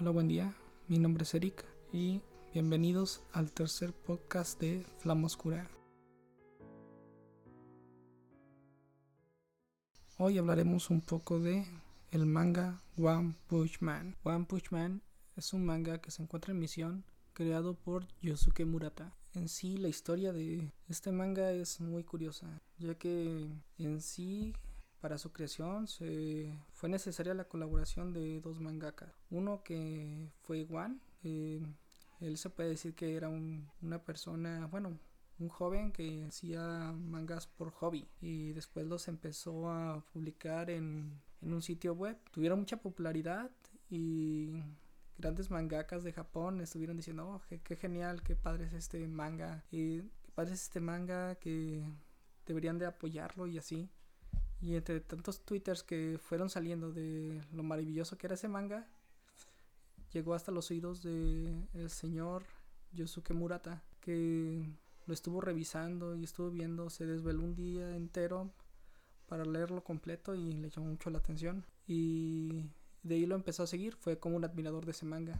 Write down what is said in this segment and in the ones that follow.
Hola, buen día. Mi nombre es Eric y bienvenidos al tercer podcast de Flama Oscura. Hoy hablaremos un poco de el manga One Punch Man. One Punch Man es un manga que se encuentra en misión creado por Yosuke Murata. En sí, la historia de este manga es muy curiosa, ya que en sí para su creación se fue necesaria la colaboración de dos mangakas. Uno que fue Juan, eh, él se puede decir que era una persona, bueno, un joven que hacía mangas por hobby y después los empezó a publicar en, un sitio web. Tuvieron mucha popularidad y grandes mangakas de Japón estuvieron diciendo, oh, qué, genial, qué padre es este manga, qué padre es este manga que deberían de apoyarlo y así. Y entre tantos twitters que fueron saliendo de lo maravilloso que era ese manga, llegó hasta los oídos del el señor Yosuke Murata, que lo estuvo revisando y estuvo viendo, se desveló un día entero para leerlo completo y le llamó mucho la atención. Y de ahí lo empezó a seguir, fue como un admirador de ese manga.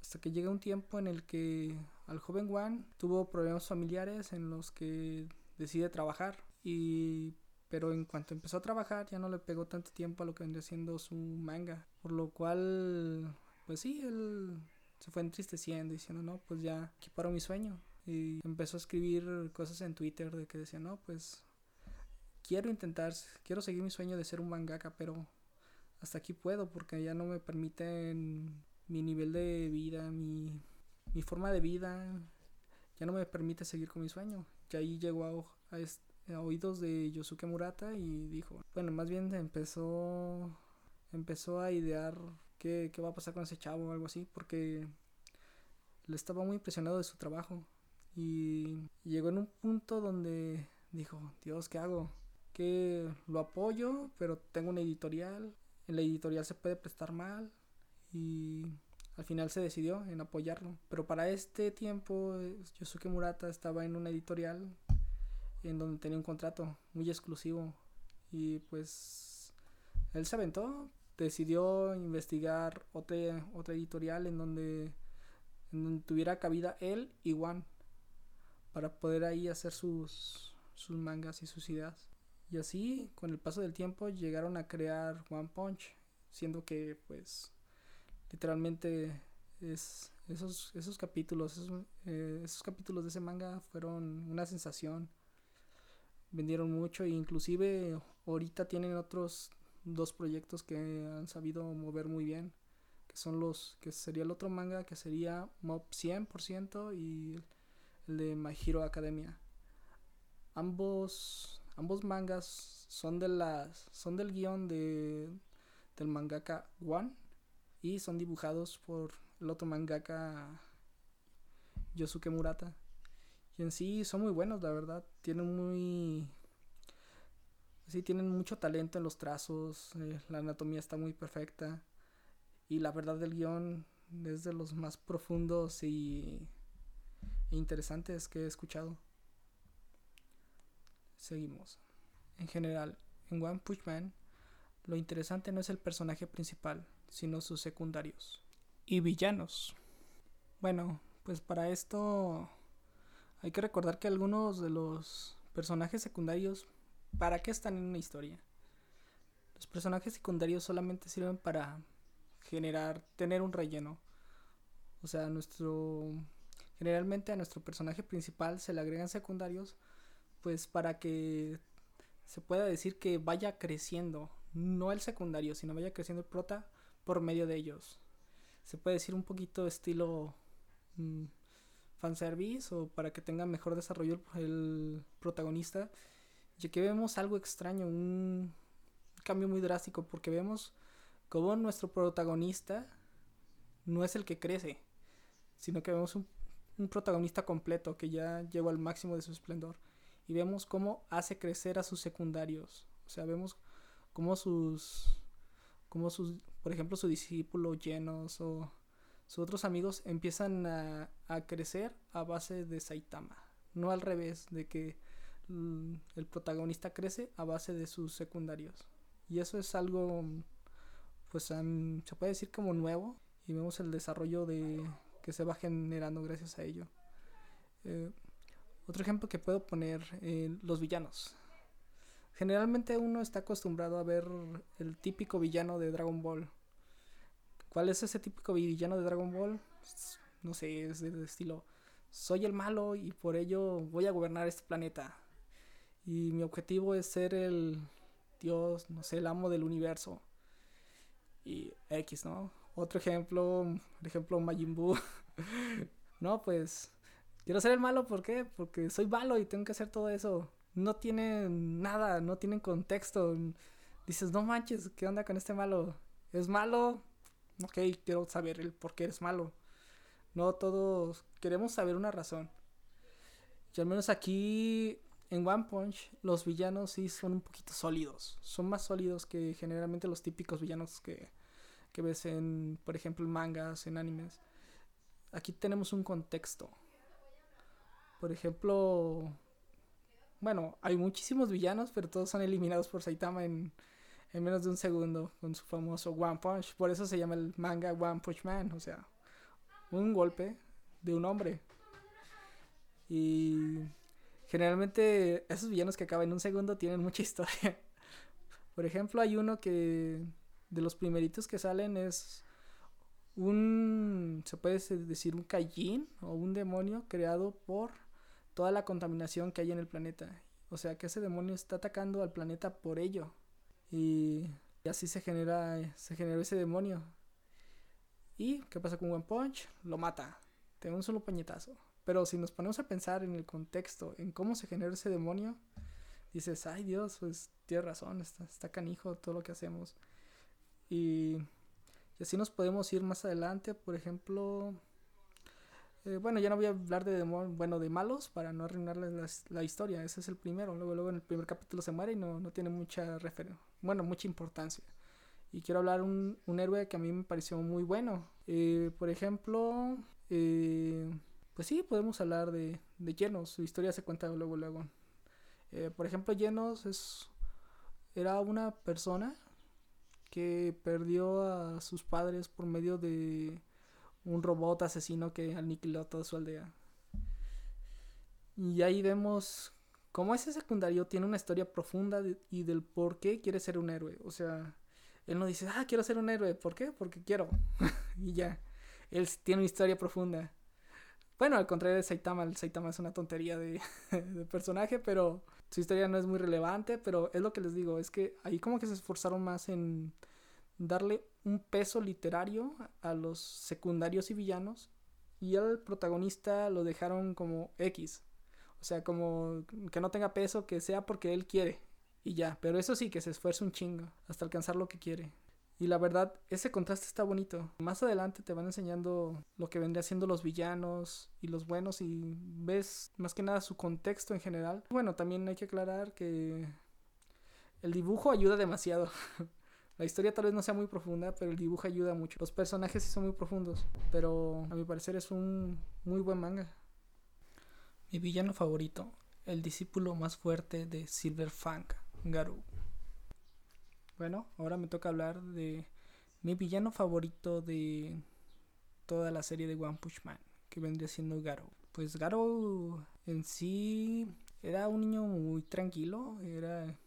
Hasta que llega un tiempo en el que al joven Juan tuvo problemas familiares en los que decide trabajar y pero en cuanto empezó a trabajar ya no le pegó tanto tiempo a lo que vendría siendo su manga, por lo cual, pues sí, él se fue entristeciendo diciendo, no, pues ya mi sueño. Y empezó a escribir cosas en Twitter de que decía, no, pues quiero intentar, quiero seguir mi sueño de ser un mangaka, pero hasta aquí puedo porque ya no me permiten mi nivel de vida, mi, mi forma de vida, ya no me permite seguir con mi sueño. Y ahí llegó a, a, oídos de Yosuke Murata y dijo, bueno, más bien empezó empezó a idear qué, qué va a pasar con ese chavo o algo así, porque le estaba muy impresionado de su trabajo y llegó en un punto donde dijo, Dios, ¿qué hago? Que lo apoyo, pero tengo una editorial, en la editorial se puede prestar mal y al final se decidió en apoyarlo. Pero para este tiempo Yosuke Murata estaba en una editorial en donde tenía un contrato muy exclusivo y pues él se aventó, decidió investigar otra, otra editorial en donde, en donde tuviera cabida él y Juan para poder ahí hacer sus, sus mangas y sus ideas. Y así, con el paso del tiempo, llegaron a crear One Punch, siendo que pues literalmente es, esos, esos capítulos, esos, eh, esos capítulos de ese manga fueron una sensación vendieron mucho e inclusive ahorita tienen otros dos proyectos que han sabido mover muy bien que son los que sería el otro manga que sería Mob 100% y el de My Academia. Ambos ambos mangas son de las son del guion de del mangaka One y son dibujados por el otro mangaka Yosuke Murata y en sí son muy buenos, la verdad. Tienen muy... Sí, tienen mucho talento en los trazos. Eh, la anatomía está muy perfecta. Y la verdad del guion es de los más profundos y e interesantes que he escuchado. Seguimos. En general, en One Punch Man, lo interesante no es el personaje principal, sino sus secundarios y villanos. Bueno, pues para esto hay que recordar que algunos de los personajes secundarios, ¿para qué están en una historia? Los personajes secundarios solamente sirven para generar, tener un relleno. O sea, nuestro generalmente a nuestro personaje principal se le agregan secundarios pues para que se pueda decir que vaya creciendo, no el secundario, sino vaya creciendo el prota por medio de ellos. Se puede decir un poquito estilo mm, fanservice o para que tenga mejor desarrollo el protagonista, ya que vemos algo extraño, un cambio muy drástico, porque vemos como nuestro protagonista no es el que crece, sino que vemos un, protagonista completo que ya llegó al máximo de su esplendor y vemos cómo hace crecer a sus secundarios, o sea, vemos cómo sus, cómo sus, por ejemplo, su discípulo llenos o sus otros amigos empiezan a, crecer a base de Saitama. No al revés, de que el protagonista crece a base de sus secundarios. Y eso es algo, pues se puede decir como nuevo. y vemos el desarrollo de que se va generando gracias a ello. Eh, otro ejemplo que puedo poner, eh, los villanos. Generalmente uno está acostumbrado a ver el típico villano de Dragon Ball. ¿Cuál es ese típico villano de Dragon Ball? No sé, es de estilo, soy el malo y por ello voy a gobernar este planeta. Y mi objetivo es ser el Dios, no sé, el amo del universo. Y X, ¿no? Otro ejemplo, por ejemplo, Majin Buu. no, pues quiero ser el malo, ¿por qué? Porque soy malo y tengo que hacer todo eso. No tienen nada, no tienen contexto. Dices, no manches, ¿qué onda con este malo? ¿Es malo? Ok, quiero saber el por qué eres malo. No todos queremos saber una razón. Y al menos aquí en One Punch los villanos sí son un poquito sólidos. Son más sólidos que generalmente los típicos villanos que, que ves en, por ejemplo, mangas, en animes. Aquí tenemos un contexto. Por ejemplo, bueno, hay muchísimos villanos, pero todos son eliminados por Saitama en, en menos de un segundo con su famoso One Punch. Por eso se llama el manga One Punch Man, o sea, un golpe de un hombre. Y generalmente esos villanos que acaban en un segundo tienen mucha historia. Por ejemplo, hay uno que de los primeritos que salen es un, se puede decir, un Kaijin o un demonio creado por toda la contaminación que hay en el planeta. O sea, que ese demonio está atacando al planeta por ello. Y, así se genera, se genera ese demonio. ¿Y qué pasa con One Punch? Lo mata. Tiene un solo puñetazo. Pero si nos ponemos a pensar en el contexto, en cómo se genera ese demonio, dices, ay Dios, pues tiene razón, está, está canijo todo lo que hacemos. Y, así nos podemos ir más adelante, por ejemplo, eh, bueno, ya no voy a hablar de bueno, de malos para no arruinarles la, historia, ese es el primero, luego, luego en el primer capítulo se muere y no, no tiene mucha referencia, bueno, mucha importancia. Y quiero hablar un, un héroe que a mí me pareció muy bueno. Eh, por ejemplo, eh, pues sí, podemos hablar de, de Llenos. Su historia se cuenta luego, luego. Eh, por ejemplo, Llenos es, era una persona que perdió a sus padres por medio de un robot asesino que aniquiló toda su aldea. Y ahí vemos cómo ese secundario tiene una historia profunda y del por qué quiere ser un héroe. O sea, él no dice, ah, quiero ser un héroe. ¿Por qué? Porque quiero. y ya. Él tiene una historia profunda. Bueno, al contrario de Saitama, el Saitama es una tontería de, personaje, pero su historia no es muy relevante, pero es lo que les digo, es que ahí como que se esforzaron más en darle un peso literario a los secundarios y villanos y al protagonista lo dejaron como X. O sea, como que no tenga peso, que sea porque él quiere y ya, pero eso sí, que se esfuerce un chingo hasta alcanzar lo que quiere. Y la verdad, ese contraste está bonito. Más adelante te van enseñando lo que vendría siendo los villanos y los buenos y ves más que nada su contexto en general. Bueno, también hay que aclarar que el dibujo ayuda demasiado. La historia tal vez no sea muy profunda, pero el dibujo ayuda mucho. Los personajes sí son muy profundos, pero a mi parecer es un muy buen manga. Mi villano favorito, el discípulo más fuerte de Silver Fang, Garou. Bueno, ahora me toca hablar de mi villano favorito de toda la serie de One Punch Man, que vendría siendo Garou. Pues Garou en sí era un niño muy tranquilo, era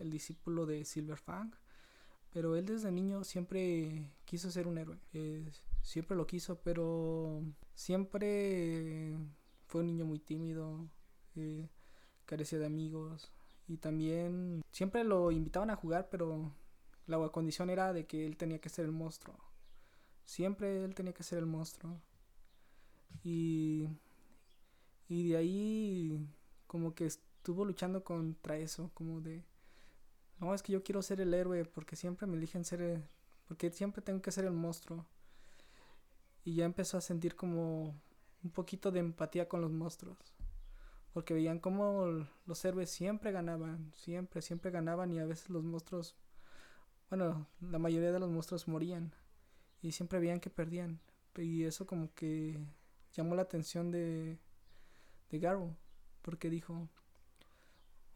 el discípulo de Silver Fang, pero él desde niño siempre quiso ser un héroe. siempre lo quiso, pero siempre fue un niño muy tímido, eh, carecía de amigos, y también siempre lo invitaban a jugar, pero la condición era de que él tenía que ser el monstruo. Siempre él tenía que ser el monstruo. Y, y de ahí como que estuvo luchando contra eso, como de, no, es que yo quiero ser el héroe porque siempre me eligen ser, porque siempre tengo que ser el monstruo. Y ya empezó a sentir como un poquito de empatía con los monstruos porque veían cómo los héroes siempre ganaban, siempre, siempre ganaban y a veces los monstruos, bueno, la mayoría de los monstruos morían y siempre veían que perdían. Y eso como que llamó la atención de, de Garou, porque dijo,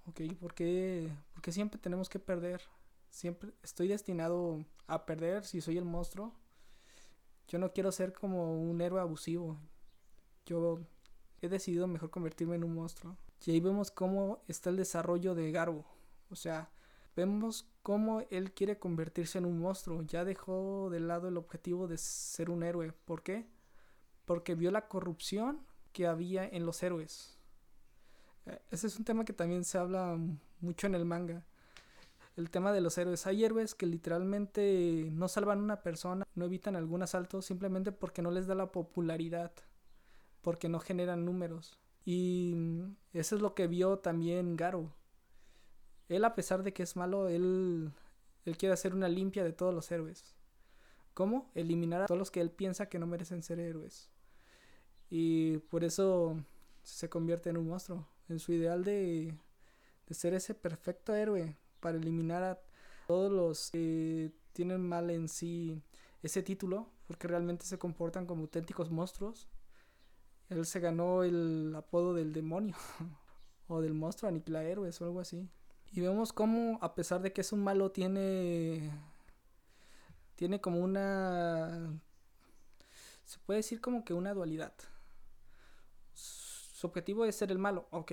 ok, ¿por qué, ¿por siempre tenemos que perder? Siempre estoy destinado a perder si soy el monstruo. yo no quiero ser como un héroe abusivo. Yo he decidido mejor convertirme en un monstruo. Y ahí vemos cómo está el desarrollo de Garbo. O sea, vemos cómo él quiere convertirse en un monstruo. Ya dejó de lado el objetivo de ser un héroe. ¿Por qué? Porque vio la corrupción que había en los héroes. Eh, ese es un tema que también se habla mucho en el manga. El tema de los héroes. Hay héroes que literalmente no salvan a una persona, no evitan algún asalto simplemente porque no les da la popularidad, porque no generan números. Y eso es lo que vio también Garo. Él, a pesar de que es malo, él, él quiere hacer una limpia de todos los héroes. ¿Cómo? Eliminar a todos los que él piensa que no merecen ser héroes. Y por eso se convierte en un monstruo. En su ideal de, de ser ese perfecto héroe para eliminar a todos los que tienen mal en sí ese título, porque realmente se comportan como auténticos monstruos. Él se ganó el apodo del demonio o del monstruo aniquila héroes o algo así. Y vemos cómo a pesar de que es un malo tiene tiene como una se puede decir como que una dualidad. Su objetivo es ser el malo, ok.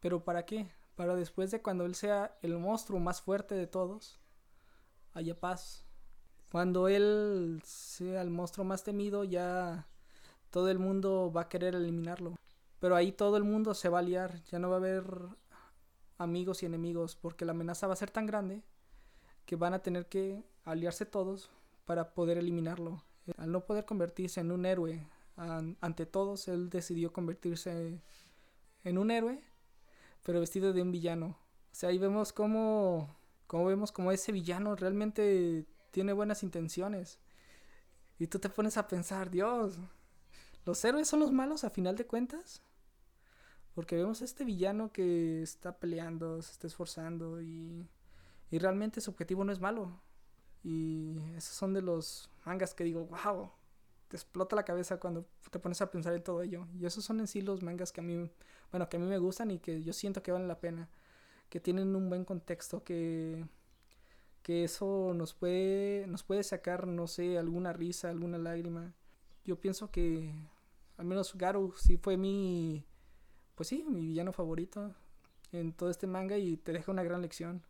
Pero ¿para qué? Para después de cuando él sea el monstruo más fuerte de todos, haya paz. Cuando él sea el monstruo más temido, ya todo el mundo va a querer eliminarlo. Pero ahí todo el mundo se va a liar, ya no va a haber amigos y enemigos, porque la amenaza va a ser tan grande que van a tener que aliarse todos para poder eliminarlo. Al no poder convertirse en un héroe ante todos, él decidió convertirse en un héroe, pero vestido de un villano. O sea, ahí vemos cómo, cómo vemos como ese villano realmente tiene buenas intenciones. Y tú te pones a pensar, Dios, ¿Los héroes son los malos a final de cuentas? Porque vemos a este villano que está peleando, se está esforzando y, y realmente su objetivo no es malo. Y esos son de los mangas que digo, wow, te explota la cabeza cuando te pones a pensar en todo ello. Y esos son en sí los mangas que a mí, bueno, que a mí me gustan y que yo siento que valen la pena. Que tienen un buen contexto, que, que eso nos puede, nos puede sacar, no sé, alguna risa, alguna lágrima. Yo pienso que al menos Garu sí fue mi, pues sí, mi villano favorito en todo este manga y te deja una gran lección.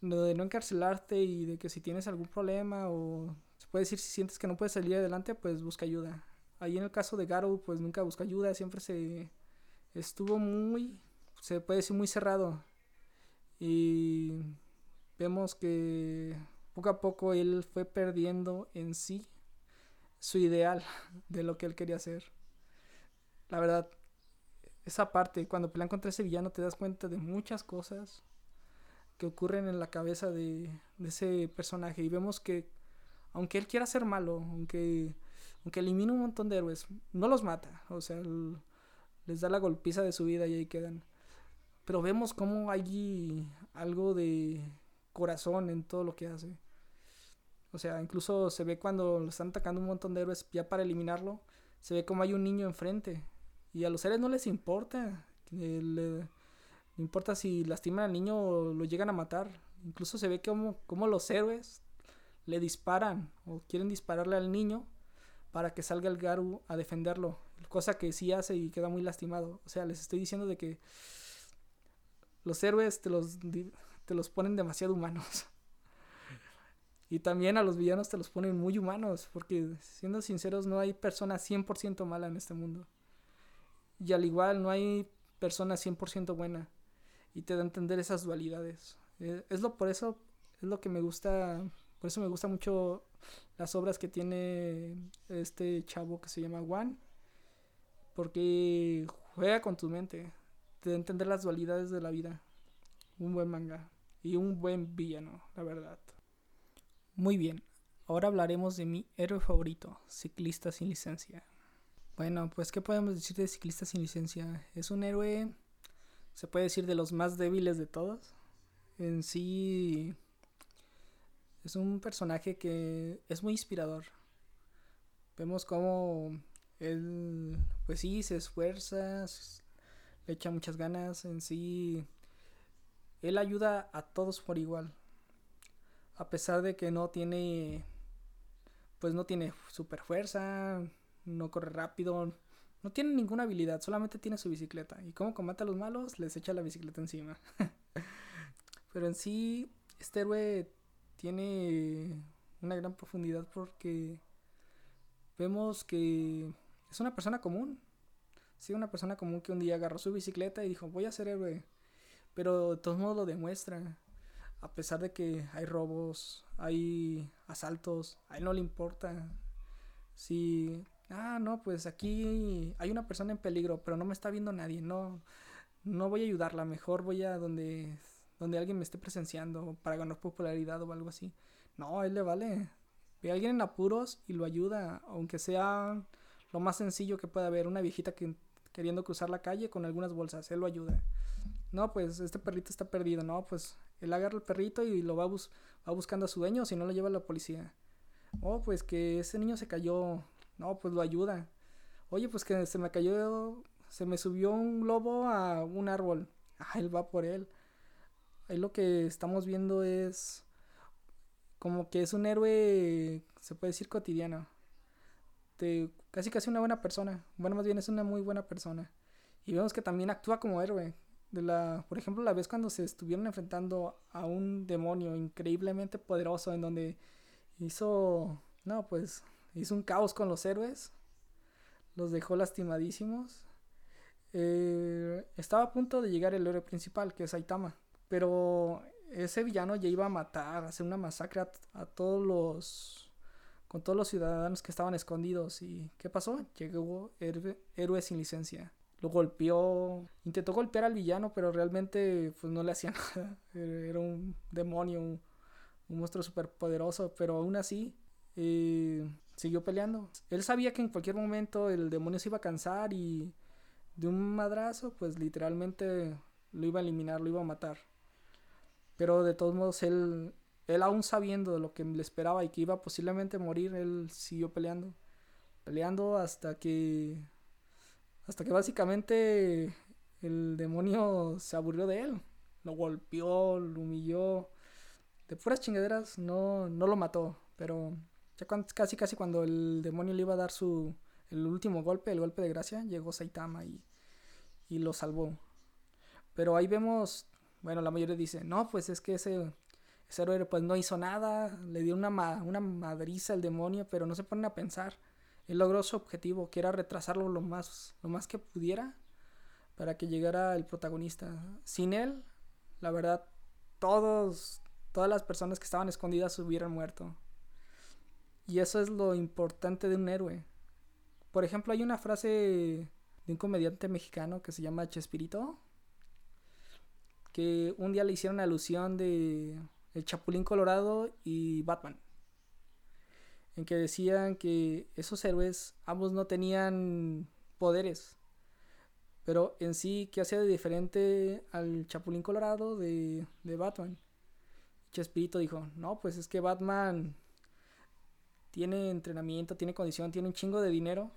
Lo de no encarcelarte y de que si tienes algún problema o se puede decir si sientes que no puedes salir adelante, pues busca ayuda. Ahí en el caso de Garu, pues nunca busca ayuda, siempre se estuvo muy, se puede decir muy cerrado. Y vemos que poco a poco él fue perdiendo en sí su ideal de lo que él quería hacer la verdad, esa parte, cuando pelean contra ese villano, te das cuenta de muchas cosas que ocurren en la cabeza de, ese personaje. Y vemos que, aunque él quiera ser malo, aunque, aunque elimina un montón de héroes, no los mata. O sea, les da la golpiza de su vida y ahí quedan. Pero vemos como hay algo de corazón en todo lo que hace. O sea, incluso se ve cuando lo están atacando un montón de héroes ya para eliminarlo. Se ve como hay un niño enfrente y a los seres no les importa. Le, importa si lastiman al niño o lo llegan a matar. Incluso se ve como, como los héroes le disparan o quieren dispararle al niño para que salga el Garu a defenderlo. Cosa que sí hace y queda muy lastimado. O sea, les estoy diciendo de que los héroes te los, te los ponen demasiado humanos. Y también a los villanos te los ponen muy humanos, porque siendo sinceros no hay persona 100% mala en este mundo. Y al igual no hay persona 100% buena. Y te da a entender esas dualidades. Eh, es lo por eso es lo que me gusta, por eso me gusta mucho las obras que tiene este chavo que se llama Juan. Porque juega con tu mente, te da a entender las dualidades de la vida. Un buen manga y un buen villano, la verdad. Muy bien, ahora hablaremos de mi héroe favorito, ciclista sin licencia. Bueno, pues ¿qué podemos decir de Ciclista sin licencia? Es un héroe, se puede decir, de los más débiles de todos. En sí es un personaje que es muy inspirador. Vemos cómo él, pues sí, se esfuerza, le echa muchas ganas. En sí, él ayuda a todos por igual. A pesar de que no tiene pues no tiene super fuerza, no corre rápido, no tiene ninguna habilidad, solamente tiene su bicicleta. ¿Y cómo combate a los malos? Les echa la bicicleta encima. Pero en sí, este héroe tiene una gran profundidad porque vemos que es una persona común. Sí, una persona común que un día agarró su bicicleta y dijo, voy a ser héroe. Pero de todos modos lo demuestra. A pesar de que hay robos, hay asaltos, a él no le importa. Si, ah, no, pues aquí hay una persona en peligro, pero no me está viendo nadie, no, no voy a ayudarla, mejor voy a donde, donde alguien me esté presenciando para ganar popularidad o algo así. No, a él le vale. Ve a alguien en apuros y lo ayuda, aunque sea lo más sencillo que pueda haber, una viejita que, queriendo cruzar la calle con algunas bolsas, él lo ayuda. No, pues este perrito está perdido, no, pues él agarra el perrito y lo va, va buscando a su dueño, si no lo lleva a la policía. Oh, pues que ese niño se cayó, no, pues lo ayuda. Oye, pues que se me cayó, se me subió un lobo a un árbol. Ah, él va por él. Ahí lo que estamos viendo es como que es un héroe, se puede decir cotidiano. Casi casi una buena persona. Bueno, más bien es una muy buena persona. Y vemos que también actúa como héroe. De la, por ejemplo, la vez cuando se estuvieron enfrentando a un demonio increíblemente poderoso en donde hizo, no, pues hizo un caos con los héroes. Los dejó lastimadísimos. Eh, estaba a punto de llegar el héroe principal, que es Aitama. Pero ese villano ya iba a matar, a hacer una masacre a, todos los. con todos los ciudadanos que estaban escondidos. ¿Y qué pasó? Llegó héroe, sin licencia. Lo golpeó, intentó golpear al villano, pero realmente pues no le hacía nada. Era un demonio, un, monstruo súper poderoso, pero aún así eh, siguió peleando. Él sabía que en cualquier momento el demonio se iba a cansar y de un madrazo, pues literalmente lo iba a eliminar, lo iba a matar. Pero de todos modos, él, él aún sabiendo de lo que le esperaba y que iba posiblemente morir, él siguió peleando. Peleando hasta que. Hasta que básicamente el demonio se aburrió de él. Lo golpeó, lo humilló. De puras chingaderas, no, no lo mató. Pero ya casi casi cuando el demonio le iba a dar su. el último golpe, el golpe de gracia, llegó Saitama y, y lo salvó. Pero ahí vemos bueno, la mayoría dice, no, pues es que ese, ese héroe pues no hizo nada, le dio una, una madriza al demonio, pero no se ponen a pensar. Él logró su objetivo, que era retrasarlo lo más, lo más que pudiera para que llegara el protagonista. Sin él, la verdad, todos, todas las personas que estaban escondidas hubieran muerto. Y eso es lo importante de un héroe. Por ejemplo, hay una frase de un comediante mexicano que se llama Chespirito, que un día le hicieron alusión de el Chapulín Colorado y Batman. En que decían que esos héroes ambos no tenían poderes. Pero en sí, ¿qué hacía de diferente al Chapulín Colorado de, de Batman? Chespirito dijo, no, pues es que Batman tiene entrenamiento, tiene condición, tiene un chingo de dinero.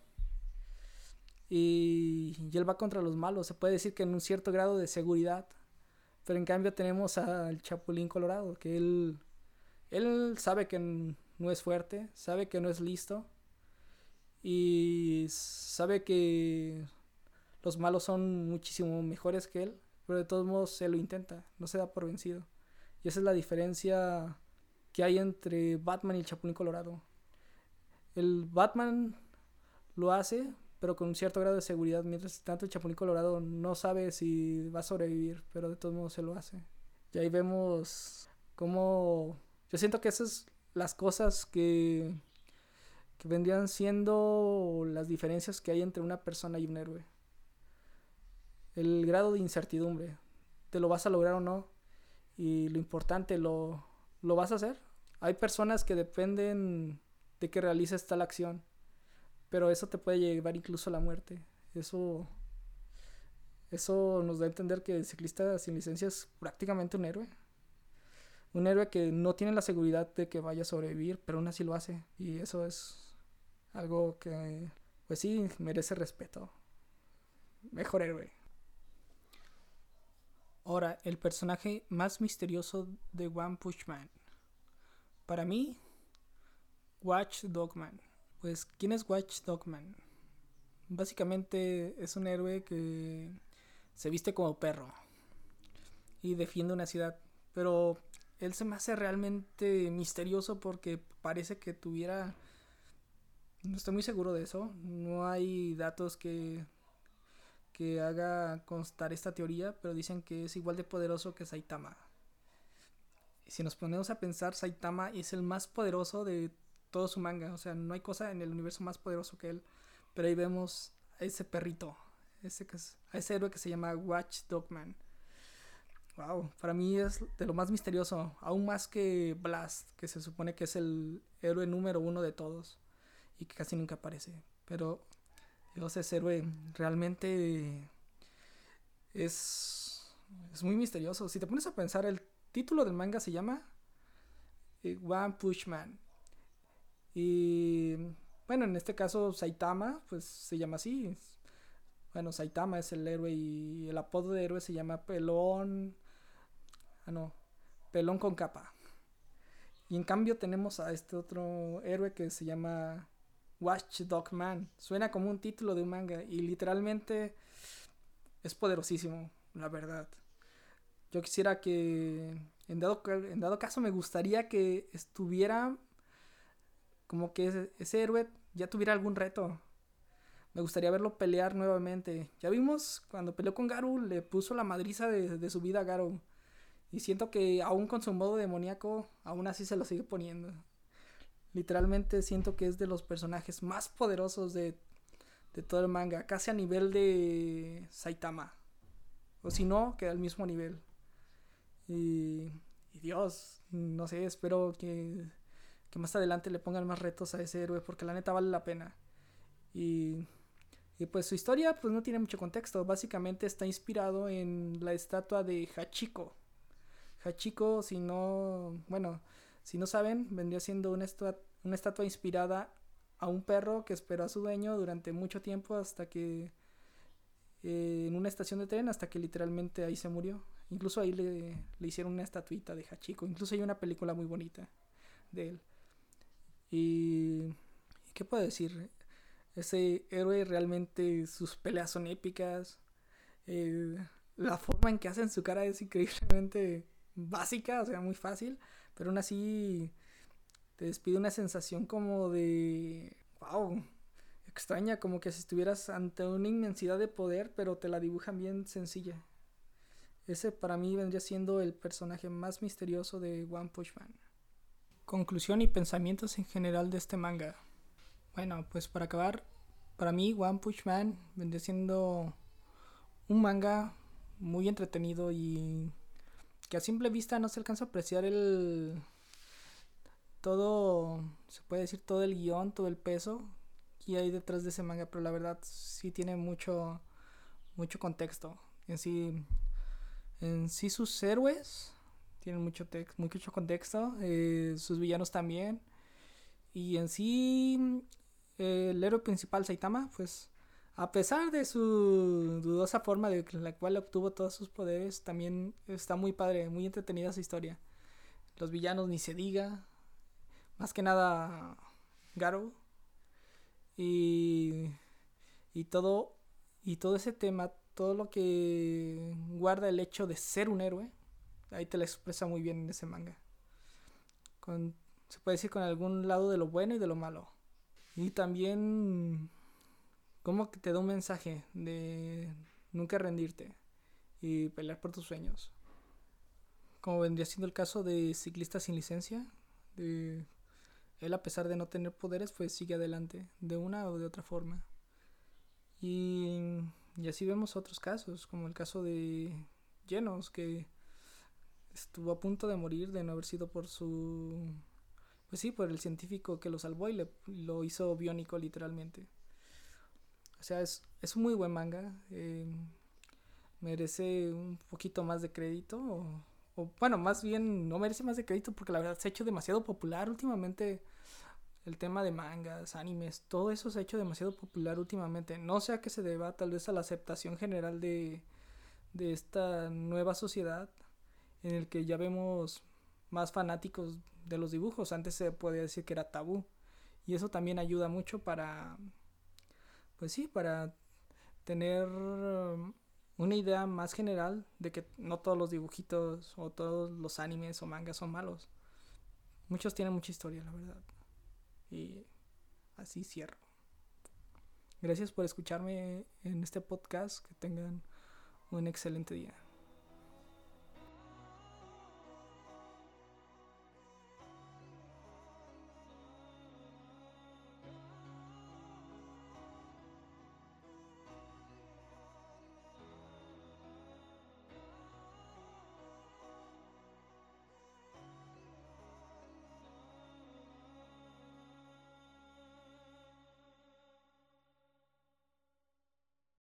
Y, y él va contra los malos. Se puede decir que en un cierto grado de seguridad. Pero en cambio tenemos al Chapulín Colorado, que él, él sabe que no es fuerte, sabe que no es listo y sabe que los malos son muchísimo mejores que él, pero de todos modos se lo intenta, no se da por vencido. Y esa es la diferencia que hay entre Batman y el Chapulín Colorado. El Batman lo hace pero con un cierto grado de seguridad, mientras tanto el Chapulín Colorado no sabe si va a sobrevivir, pero de todos modos se lo hace. Y ahí vemos cómo... Yo siento que esas las cosas que, que vendrían siendo las diferencias que hay entre una persona y un héroe. El grado de incertidumbre. ¿Te lo vas a lograr o no? Y lo importante, ¿lo, lo vas a hacer? Hay personas que dependen de que realices tal acción pero eso te puede llevar incluso a la muerte. Eso, eso nos da a entender que el ciclista sin licencia es prácticamente un héroe. Un héroe que no tiene la seguridad de que vaya a sobrevivir, pero aún así lo hace. Y eso es algo que, pues sí, merece respeto. Mejor héroe. Ahora, el personaje más misterioso de One Punch Man. Para mí, Watch Dogman. Pues, ¿quién es Watch Dogman? Básicamente es un héroe que se viste como perro y defiende una ciudad. Pero él se me hace realmente misterioso porque parece que tuviera... No estoy muy seguro de eso. No hay datos que, que haga constar esta teoría, pero dicen que es igual de poderoso que Saitama. Si nos ponemos a pensar, Saitama es el más poderoso de todo su manga. O sea, no hay cosa en el universo más poderoso que él. Pero ahí vemos a ese perrito, ese que es, a ese héroe que se llama Watch Dogman. Wow, para mí es de lo más misterioso, aún más que Blast, que se supone que es el héroe número uno de todos y que casi nunca aparece. Pero Dios, ese héroe realmente es, es muy misterioso. Si te pones a pensar, el título del manga se llama eh, One Push Man. Y bueno, en este caso Saitama, pues se llama así. Bueno, Saitama es el héroe y el apodo de héroe se llama Pelón. Ah, no. Pelón con capa. Y en cambio tenemos a este otro héroe que se llama Watch Dog Man. Suena como un título de un manga y literalmente es poderosísimo, la verdad. Yo quisiera que, en dado, en dado caso, me gustaría que estuviera como que ese, héroe ya tuviera algún reto. Me gustaría verlo pelear nuevamente. Ya vimos cuando peleó con Garu, le puso la madriza de, su vida a Garu. Y siento que aún con su modo demoníaco, aún así se lo sigue poniendo. Literalmente siento que es de los personajes más poderosos de, de todo el manga. Casi a nivel de Saitama. O si no, que al mismo nivel. Y, y Dios, no sé, espero que que más adelante le pongan más retos a ese héroe porque la neta vale la pena. Y, y pues su historia pues no tiene mucho contexto, básicamente está inspirado en la estatua de Hachiko. Hachiko, si no, bueno, si no saben, vendría siendo una, estatua, una estatua inspirada a un perro que esperó a su dueño durante mucho tiempo hasta que eh, en una estación de tren hasta que literalmente ahí se murió. Incluso ahí le, le hicieron una estatuita de Hachiko. Incluso hay una película muy bonita de él. Y, ¿qué puedo decir? Ese héroe realmente sus peleas son épicas. Eh, la forma en que hacen su cara es increíblemente básica, o sea, muy fácil, pero aún así te despide una sensación como de, wow, extraña, como que si estuvieras ante una inmensidad de poder, pero te la dibujan bien sencilla. Ese para mí vendría siendo el personaje más misterioso de One Punch Man. Conclusión y pensamientos en general de este manga. Bueno, pues para acabar, para mí One Punch Man vendría siendo un manga muy entretenido y que a simple vista no se alcanza a apreciar el todo, se puede decir todo el guion, todo el peso que hay detrás de ese manga, pero la verdad sí tiene mucho mucho contexto. En sí en sí sus héroes tienen mucho, mucho contexto, eh, sus villanos también. Y en sí, el héroe principal, Saitama, pues a pesar de su dudosa forma de la cual obtuvo todos sus poderes, también está muy padre, muy entretenida su historia. Los villanos ni se diga, más que nada Garo. Y, y todo y todo ese tema, todo lo que guarda el hecho de ser un héroe, ahí te la expresa muy bien en ese manga. Con, se puede decir con algún lado de lo bueno y de lo malo. Y también como que te da un mensaje de nunca rendirte y pelear por tus sueños. Como vendría siendo el caso de ciclista sin licencia, de él a pesar de no tener poderes, pues sigue adelante, de una o de otra forma. Y, y así vemos otros casos, como el caso de Llenos, que estuvo a punto de morir de no haber sido por su pues sí por el científico que lo salvó y le, lo hizo biónico literalmente. O sea es, es un muy buen manga eh, merece un poquito más de crédito o, o, bueno más bien no merece más de crédito porque la verdad se ha hecho demasiado popular últimamente el tema de mangas animes todo eso se ha hecho demasiado popular últimamente. No sé a qué se deba tal vez a la aceptación general de de esta nueva sociedad en el que ya vemos más fanáticos de los dibujos. Antes se podía decir que era tabú. Y eso también ayuda mucho para, pues sí, para tener um, una idea más general de que no todos los dibujitos o todos los animes o mangas son malos. Muchos tienen mucha historia, la verdad. Y así cierro. Gracias por escucharme en este podcast. Que tengan un excelente día.